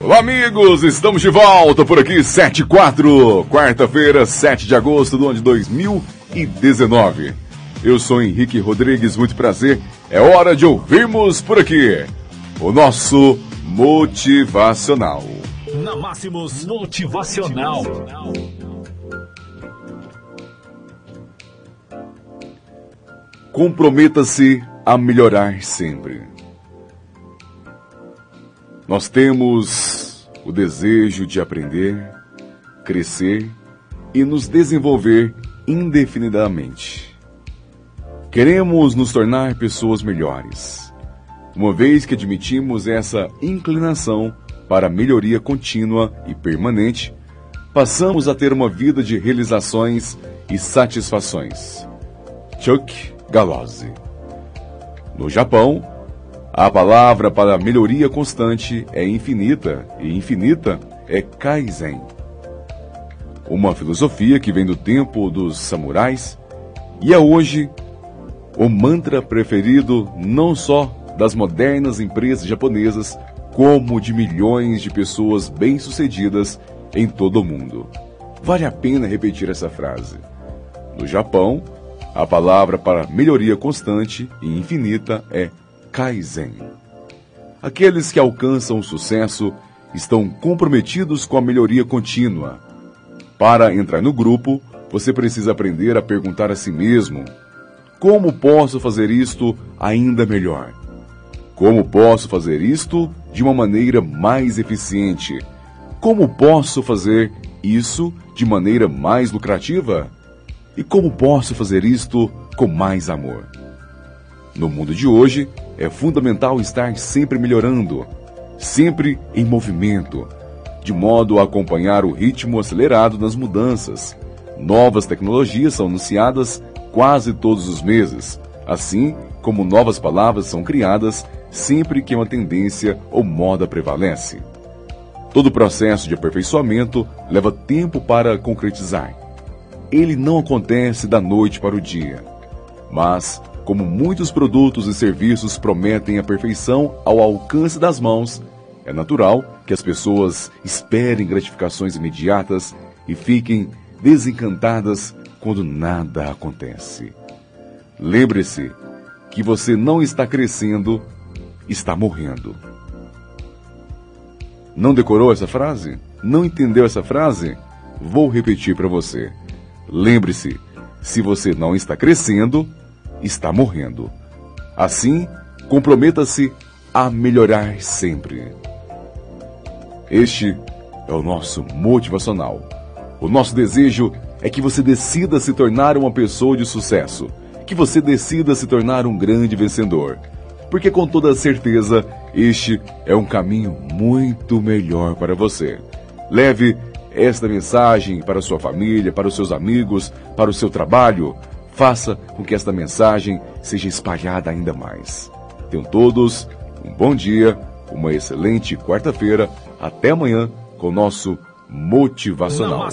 Olá, amigos! Estamos de volta por aqui, 7 e 4, quarta-feira, 7 de agosto do ano de 2019. Eu sou Henrique Rodrigues, muito prazer. É hora de ouvirmos por aqui o nosso Motivacional. Na Máximos Motivacional. Comprometa-se a melhorar sempre. Nós temos o desejo de aprender, crescer e nos desenvolver indefinidamente. Queremos nos tornar pessoas melhores, uma vez que admitimos essa inclinação para melhoria contínua e permanente, passamos a ter uma vida de realizações e satisfações. Chuck Galozzi. No Japão, a palavra para melhoria constante é infinita e infinita é Kaizen. Uma filosofia que vem do tempo dos samurais e é hoje o mantra preferido não só das modernas empresas japonesas, como de milhões de pessoas bem-sucedidas em todo o mundo. Vale a pena repetir essa frase. No Japão, a palavra para melhoria constante e infinita é Kaizen. Aqueles que alcançam o sucesso estão comprometidos com a melhoria contínua. Para entrar no grupo, você precisa aprender a perguntar a si mesmo: como posso fazer isto ainda melhor? Como posso fazer isto de uma maneira mais eficiente? Como posso fazer isso de maneira mais lucrativa? E como posso fazer isto com mais amor? No mundo de hoje, é fundamental estar sempre melhorando, sempre em movimento, de modo a acompanhar o ritmo acelerado das mudanças. Novas tecnologias são anunciadas quase todos os meses, assim como novas palavras são criadas sempre que uma tendência ou moda prevalece. Todo processo de aperfeiçoamento leva tempo para concretizar ele não acontece da noite para o dia. Mas, como muitos produtos e serviços prometem a perfeição ao alcance das mãos, é natural que as pessoas esperem gratificações imediatas e fiquem desencantadas quando nada acontece. Lembre-se que você não está crescendo, está morrendo. Não decorou essa frase? Não entendeu essa frase? Vou repetir para você. Lembre-se, se você não está crescendo, está morrendo. Assim, comprometa-se a melhorar sempre. Este é o nosso motivacional. O nosso desejo é que você decida se tornar uma pessoa de sucesso, que você decida se tornar um grande vencedor. Porque com toda certeza, este é um caminho muito melhor para você. Leve esta mensagem para sua família, para os seus amigos, para o seu trabalho. Faça com que esta mensagem seja espalhada ainda mais. Tenham todos um bom dia, uma excelente quarta-feira. Até amanhã com o nosso Motivacional.